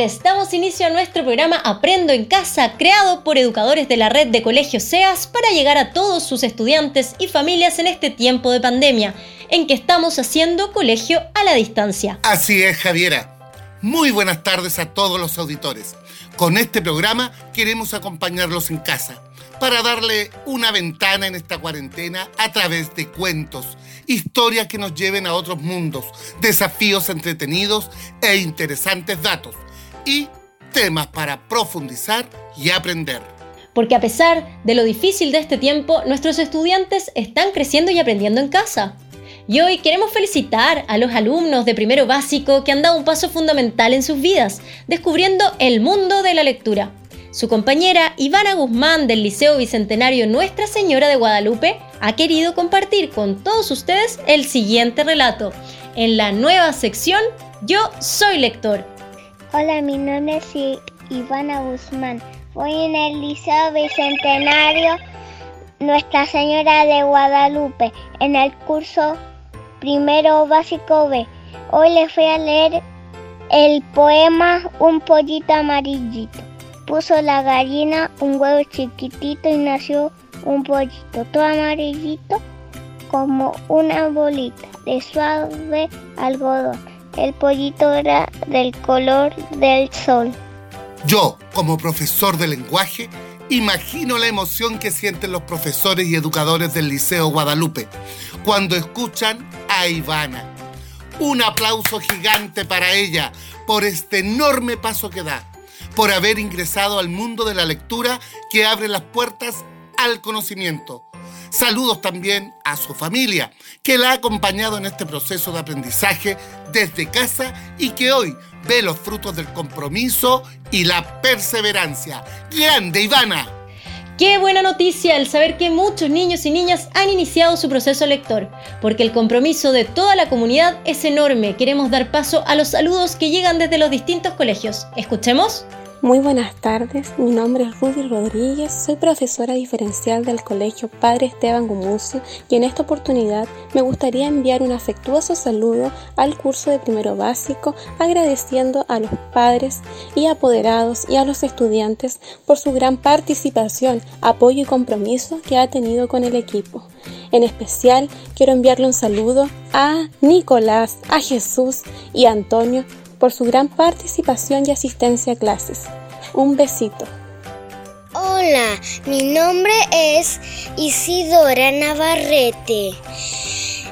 tardes. Damos inicio a nuestro programa Aprendo en Casa, creado por educadores de la red de colegios SEAS para llegar a todos sus estudiantes y familias en este tiempo de pandemia, en que estamos haciendo colegio a la distancia. Así es, Javiera. Muy buenas tardes a todos los auditores. Con este programa queremos acompañarlos en casa para darle una ventana en esta cuarentena a través de cuentos, historias que nos lleven a otros mundos, desafíos entretenidos e interesantes datos y temas para profundizar y aprender. Porque a pesar de lo difícil de este tiempo, nuestros estudiantes están creciendo y aprendiendo en casa. Y hoy queremos felicitar a los alumnos de primero básico que han dado un paso fundamental en sus vidas, descubriendo el mundo de la lectura. Su compañera Ivana Guzmán del Liceo Bicentenario Nuestra Señora de Guadalupe ha querido compartir con todos ustedes el siguiente relato en la nueva sección Yo soy lector. Hola, mi nombre es Ivana Guzmán. Voy en el Liceo Bicentenario Nuestra Señora de Guadalupe en el curso primero básico B. Hoy les voy a leer el poema Un pollito amarillito. Puso la gallina un huevo chiquitito y nació un pollito todo amarillito como una bolita de suave algodón. El pollito era del color del sol. Yo, como profesor de lenguaje, imagino la emoción que sienten los profesores y educadores del Liceo Guadalupe cuando escuchan a Ivana. Un aplauso gigante para ella por este enorme paso que da por haber ingresado al mundo de la lectura que abre las puertas al conocimiento. Saludos también a su familia, que la ha acompañado en este proceso de aprendizaje desde casa y que hoy ve los frutos del compromiso y la perseverancia. ¡Grande, Ivana! Qué buena noticia el saber que muchos niños y niñas han iniciado su proceso lector, porque el compromiso de toda la comunidad es enorme. Queremos dar paso a los saludos que llegan desde los distintos colegios. ¿Escuchemos? Muy buenas tardes, mi nombre es Rudy Rodríguez, soy profesora diferencial del Colegio Padre Esteban Gumucio y en esta oportunidad me gustaría enviar un afectuoso saludo al curso de primero básico agradeciendo a los padres y apoderados y a los estudiantes por su gran participación, apoyo y compromiso que ha tenido con el equipo. En especial quiero enviarle un saludo a Nicolás, a Jesús y a Antonio por su gran participación y asistencia a clases. Un besito. Hola, mi nombre es Isidora Navarrete.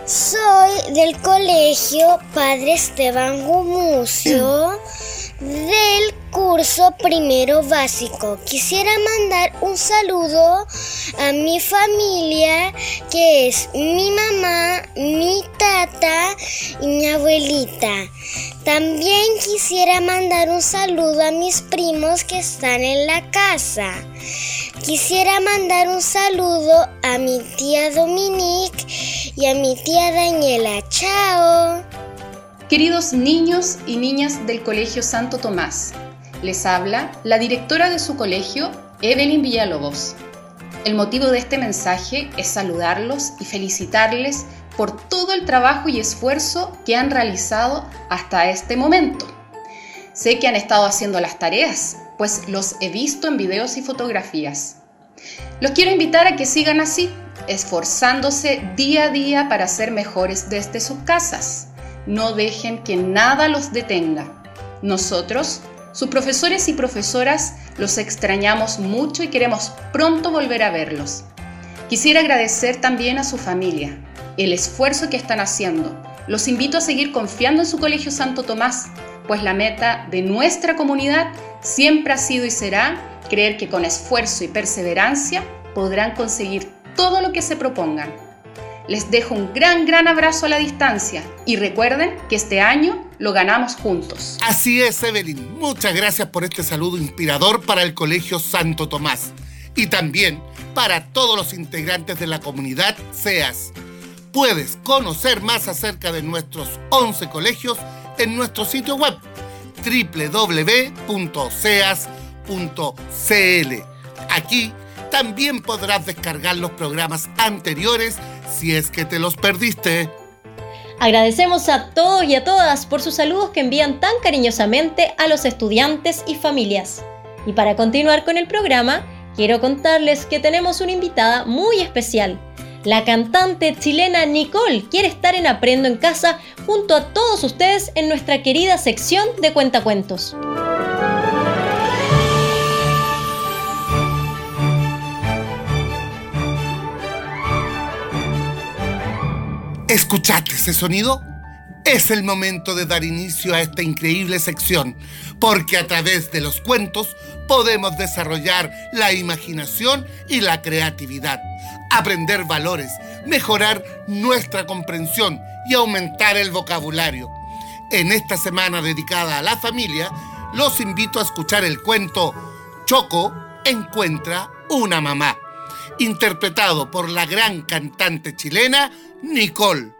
Soy del colegio Padre Esteban Gumucio del curso primero básico. Quisiera mandar un saludo a mi familia que es mi mamá, mi tata y mi abuelita. También quisiera mandar un saludo a mis primos que están en la casa. Quisiera mandar un saludo a mi tía Dominique y a mi tía Daniela. Chao. Queridos niños y niñas del Colegio Santo Tomás, les habla la directora de su colegio, Evelyn Villalobos. El motivo de este mensaje es saludarlos y felicitarles por todo el trabajo y esfuerzo que han realizado hasta este momento. Sé que han estado haciendo las tareas, pues los he visto en videos y fotografías. Los quiero invitar a que sigan así, esforzándose día a día para ser mejores desde sus casas. No dejen que nada los detenga. Nosotros sus profesores y profesoras los extrañamos mucho y queremos pronto volver a verlos. Quisiera agradecer también a su familia el esfuerzo que están haciendo. Los invito a seguir confiando en su Colegio Santo Tomás, pues la meta de nuestra comunidad siempre ha sido y será creer que con esfuerzo y perseverancia podrán conseguir todo lo que se propongan. Les dejo un gran, gran abrazo a la distancia y recuerden que este año lo ganamos juntos. Así es, Evelyn. Muchas gracias por este saludo inspirador para el Colegio Santo Tomás y también para todos los integrantes de la comunidad SEAS. Puedes conocer más acerca de nuestros 11 colegios en nuestro sitio web www.seas.cl. Aquí también podrás descargar los programas anteriores si es que te los perdiste. Agradecemos a todos y a todas por sus saludos que envían tan cariñosamente a los estudiantes y familias. Y para continuar con el programa, quiero contarles que tenemos una invitada muy especial. La cantante chilena Nicole quiere estar en Aprendo en Casa junto a todos ustedes en nuestra querida sección de Cuentacuentos. ¿Escuchaste ese sonido? Es el momento de dar inicio a esta increíble sección, porque a través de los cuentos podemos desarrollar la imaginación y la creatividad, aprender valores, mejorar nuestra comprensión y aumentar el vocabulario. En esta semana dedicada a la familia, los invito a escuchar el cuento Choco encuentra una mamá, interpretado por la gran cantante chilena Nicole.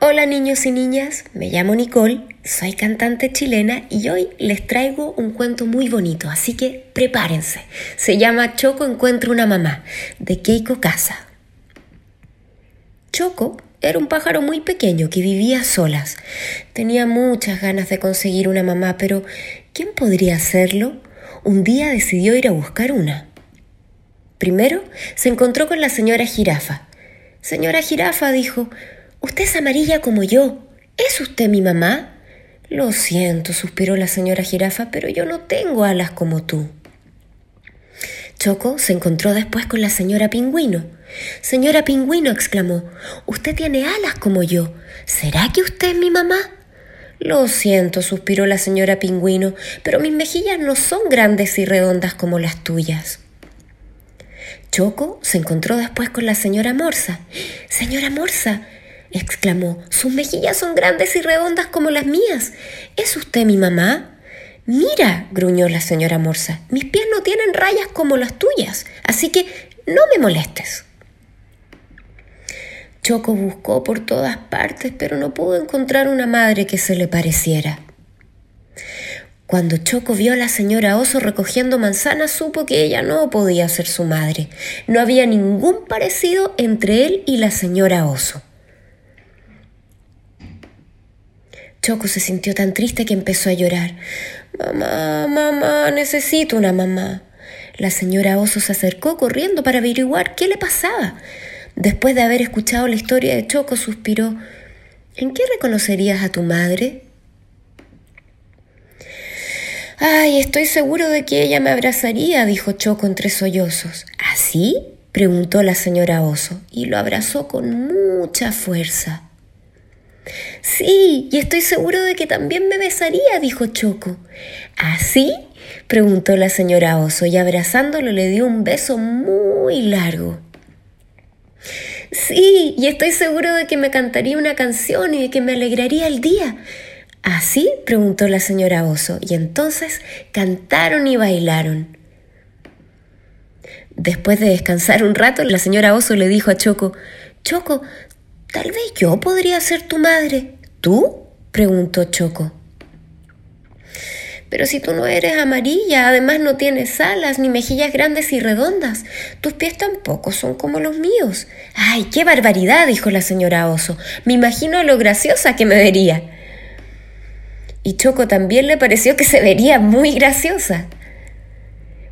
Hola niños y niñas, me llamo Nicole, soy cantante chilena y hoy les traigo un cuento muy bonito, así que prepárense. Se llama Choco encuentra una mamá, de Keiko Casa. Choco era un pájaro muy pequeño que vivía solas. Tenía muchas ganas de conseguir una mamá, pero ¿quién podría hacerlo? Un día decidió ir a buscar una. Primero se encontró con la señora jirafa. Señora jirafa dijo, Usted es amarilla como yo. ¿Es usted mi mamá? Lo siento, suspiró la señora jirafa, pero yo no tengo alas como tú. Choco se encontró después con la señora pingüino. Señora pingüino, exclamó, usted tiene alas como yo. ¿Será que usted es mi mamá? Lo siento, suspiró la señora pingüino, pero mis mejillas no son grandes y redondas como las tuyas. Choco se encontró después con la señora Morsa. Señora Morsa, exclamó, sus mejillas son grandes y redondas como las mías. ¿Es usted mi mamá? Mira, gruñó la señora Morsa, mis pies no tienen rayas como las tuyas, así que no me molestes. Choco buscó por todas partes, pero no pudo encontrar una madre que se le pareciera. Cuando Choco vio a la señora Oso recogiendo manzanas, supo que ella no podía ser su madre. No había ningún parecido entre él y la señora Oso. Choco se sintió tan triste que empezó a llorar. Mamá, mamá, necesito una mamá. La señora Oso se acercó corriendo para averiguar qué le pasaba. Después de haber escuchado la historia de Choco, suspiró. ¿En qué reconocerías a tu madre? Ay, estoy seguro de que ella me abrazaría, dijo Choco entre sollozos. ¿Así? preguntó la señora Oso, y lo abrazó con mucha fuerza. Sí, y estoy seguro de que también me besaría, dijo Choco. ¿Así? preguntó la señora Oso y abrazándolo le dio un beso muy largo. Sí, y estoy seguro de que me cantaría una canción y de que me alegraría el día. ¿Así? preguntó la señora Oso, y entonces cantaron y bailaron. Después de descansar un rato, la señora Oso le dijo a Choco, Choco, Tal vez yo podría ser tu madre. ¿Tú? preguntó Choco. Pero si tú no eres amarilla, además no tienes alas ni mejillas grandes y redondas, tus pies tampoco son como los míos. ¡Ay, qué barbaridad! dijo la señora Oso. Me imagino lo graciosa que me vería. Y Choco también le pareció que se vería muy graciosa.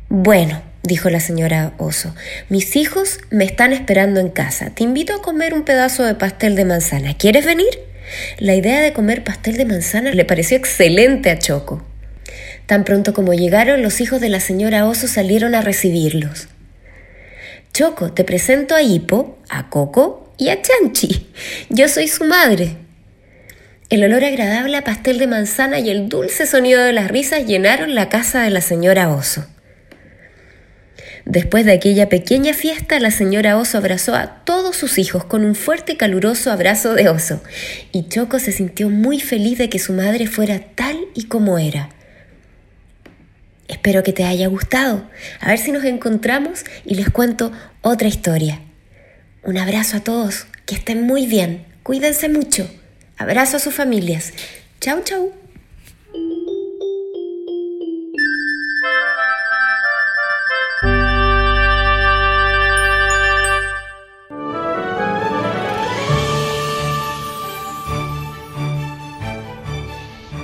Bueno, dijo la señora Oso. Mis hijos me están esperando en casa. Te invito a comer un pedazo de pastel de manzana. ¿Quieres venir? La idea de comer pastel de manzana le pareció excelente a Choco. Tan pronto como llegaron, los hijos de la señora Oso salieron a recibirlos. Choco, te presento a Hipo, a Coco y a Chanchi. Yo soy su madre. El olor agradable a pastel de manzana y el dulce sonido de las risas llenaron la casa de la señora Oso. Después de aquella pequeña fiesta, la señora Oso abrazó a todos sus hijos con un fuerte y caluroso abrazo de oso, y Choco se sintió muy feliz de que su madre fuera tal y como era. Espero que te haya gustado. A ver si nos encontramos y les cuento otra historia. Un abrazo a todos, que estén muy bien, cuídense mucho. Abrazo a sus familias. Chau, chau.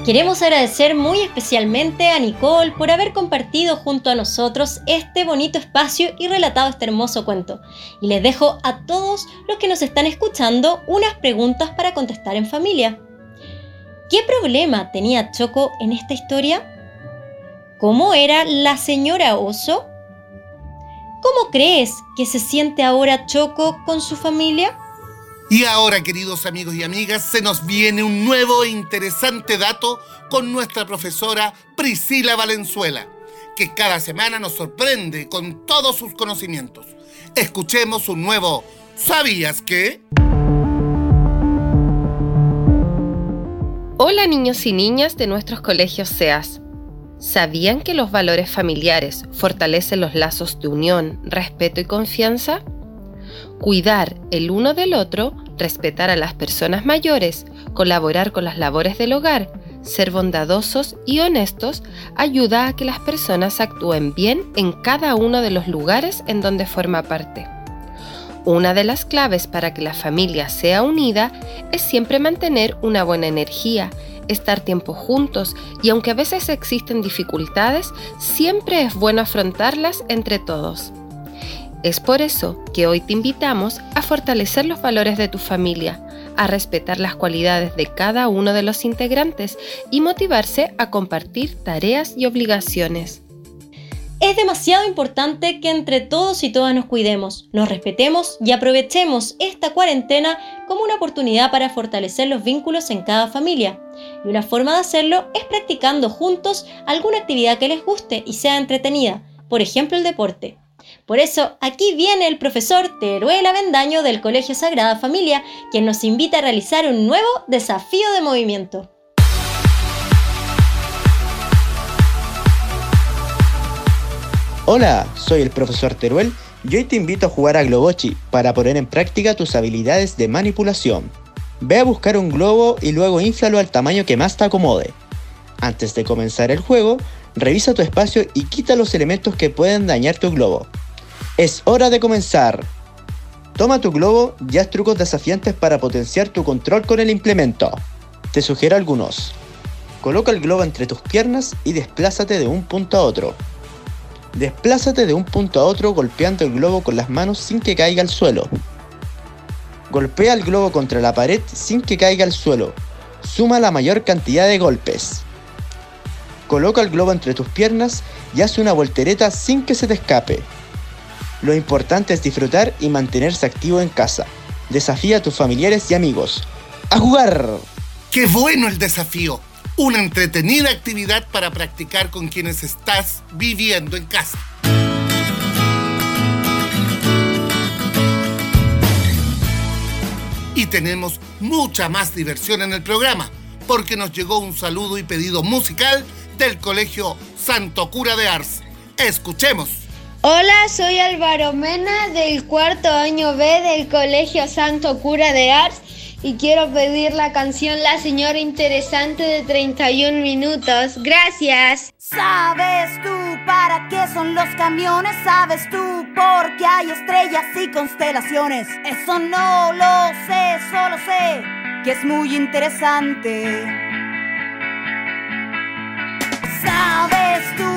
Queremos agradecer muy especialmente a Nicole por haber compartido junto a nosotros este bonito espacio y relatado este hermoso cuento. Y les dejo a todos los que nos están escuchando unas preguntas para contestar en familia. ¿Qué problema tenía Choco en esta historia? ¿Cómo era la señora Oso? ¿Cómo crees que se siente ahora Choco con su familia? Y ahora, queridos amigos y amigas, se nos viene un nuevo e interesante dato con nuestra profesora Priscila Valenzuela, que cada semana nos sorprende con todos sus conocimientos. Escuchemos un nuevo ¿Sabías qué? Hola niños y niñas de nuestros colegios SEAS. ¿Sabían que los valores familiares fortalecen los lazos de unión, respeto y confianza? Cuidar el uno del otro, respetar a las personas mayores, colaborar con las labores del hogar, ser bondadosos y honestos ayuda a que las personas actúen bien en cada uno de los lugares en donde forma parte. Una de las claves para que la familia sea unida es siempre mantener una buena energía, estar tiempo juntos y aunque a veces existen dificultades, siempre es bueno afrontarlas entre todos. Es por eso que hoy te invitamos a fortalecer los valores de tu familia, a respetar las cualidades de cada uno de los integrantes y motivarse a compartir tareas y obligaciones. Es demasiado importante que entre todos y todas nos cuidemos, nos respetemos y aprovechemos esta cuarentena como una oportunidad para fortalecer los vínculos en cada familia. Y una forma de hacerlo es practicando juntos alguna actividad que les guste y sea entretenida, por ejemplo el deporte. Por eso, aquí viene el profesor Teruel Avendaño del Colegio Sagrada Familia, quien nos invita a realizar un nuevo desafío de movimiento. Hola, soy el profesor Teruel y hoy te invito a jugar a Globochi para poner en práctica tus habilidades de manipulación. Ve a buscar un globo y luego inflalo al tamaño que más te acomode. Antes de comenzar el juego, revisa tu espacio y quita los elementos que pueden dañar tu globo. Es hora de comenzar. Toma tu globo y haz trucos desafiantes para potenciar tu control con el implemento. Te sugiero algunos. Coloca el globo entre tus piernas y desplázate de un punto a otro. Desplázate de un punto a otro golpeando el globo con las manos sin que caiga al suelo. Golpea el globo contra la pared sin que caiga al suelo. Suma la mayor cantidad de golpes. Coloca el globo entre tus piernas y haz una voltereta sin que se te escape. Lo importante es disfrutar y mantenerse activo en casa. Desafía a tus familiares y amigos. ¡A jugar! ¡Qué bueno el desafío! Una entretenida actividad para practicar con quienes estás viviendo en casa. Y tenemos mucha más diversión en el programa, porque nos llegó un saludo y pedido musical del Colegio Santo Cura de Ars. Escuchemos. Hola, soy Álvaro Mena del cuarto año B del Colegio Santo Cura de Ars y quiero pedir la canción La Señora Interesante de 31 minutos. Gracias. ¿Sabes tú para qué son los camiones? ¿Sabes tú por qué hay estrellas y constelaciones? Eso no lo sé, solo sé que es muy interesante. ¿Sabes tú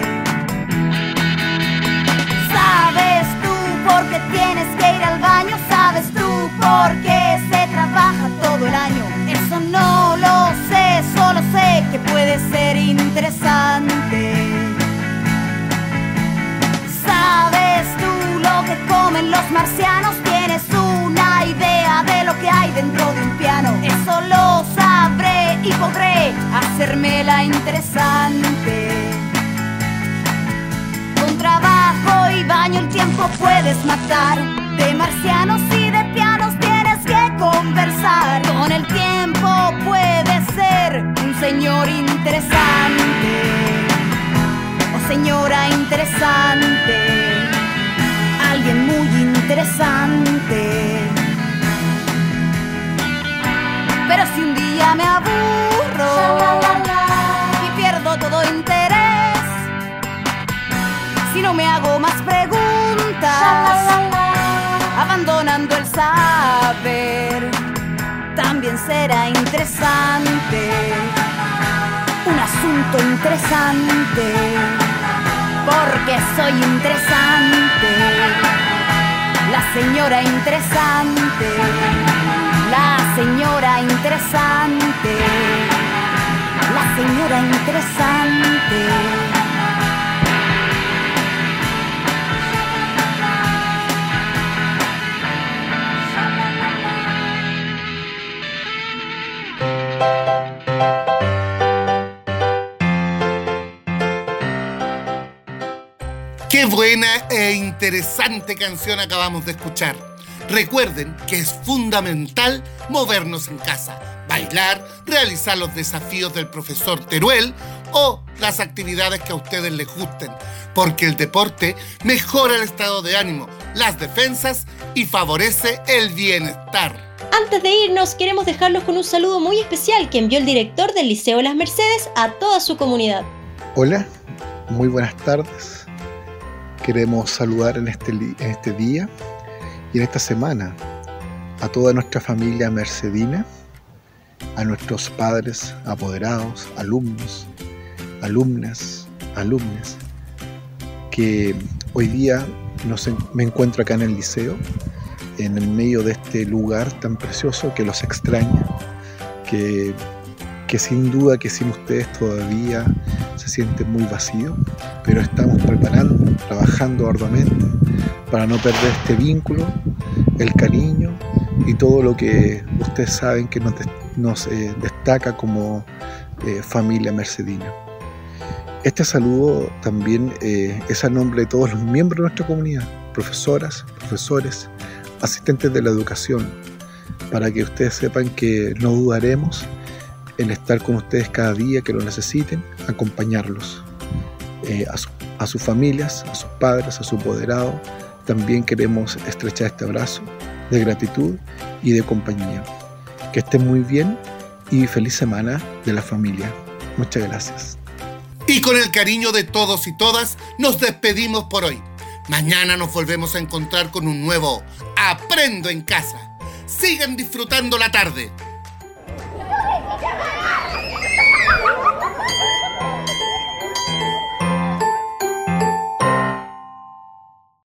Por qué se trabaja todo el año? Eso no lo sé, solo sé que puede ser interesante. ¿Sabes tú lo que comen los marcianos? ¿Tienes una idea de lo que hay dentro de un piano? Eso lo sabré y podré hacérmela interesante. Con trabajo y baño el tiempo puedes matar. De marcianos señor interesante. interesante, oh señora interesante, alguien muy interesante. Pero si un día me aburro y pierdo todo interés, si no me hago más preguntas, abandonando el saber también será interesante, un asunto interesante, porque soy interesante, la señora interesante, la señora interesante, la señora interesante. Buena e interesante canción acabamos de escuchar. Recuerden que es fundamental movernos en casa, bailar, realizar los desafíos del profesor Teruel o las actividades que a ustedes les gusten, porque el deporte mejora el estado de ánimo, las defensas y favorece el bienestar. Antes de irnos, queremos dejarlos con un saludo muy especial que envió el director del Liceo Las Mercedes a toda su comunidad. Hola, muy buenas tardes queremos saludar en este, en este día y en esta semana a toda nuestra familia mercedina, a nuestros padres apoderados, alumnos, alumnas, alumnes, que hoy día me encuentro acá en el liceo, en el medio de este lugar tan precioso que los extraña, que que sin duda que sin ustedes todavía se siente muy vacío, pero estamos preparando, trabajando arduamente para no perder este vínculo, el cariño y todo lo que ustedes saben que nos, eh, destaca como eh, familia mercedina. Este saludo también eh, es a nombre de todos los miembros de nuestra comunidad, profesoras, profesores, asistentes de la educación, para que ustedes sepan que no dudaremos en estar con ustedes cada día que lo necesiten, acompañarlos, eh, a, sus familias, a sus padres, a su apoderado. También queremos estrechar este abrazo de gratitud y de compañía. Que estén muy bien y feliz semana de la familia. Muchas gracias. Y con el cariño de todos y todas, nos despedimos por hoy. Mañana nos volvemos a encontrar con un nuevo Aprendo en casa. Sigan disfrutando la tarde. Yeah.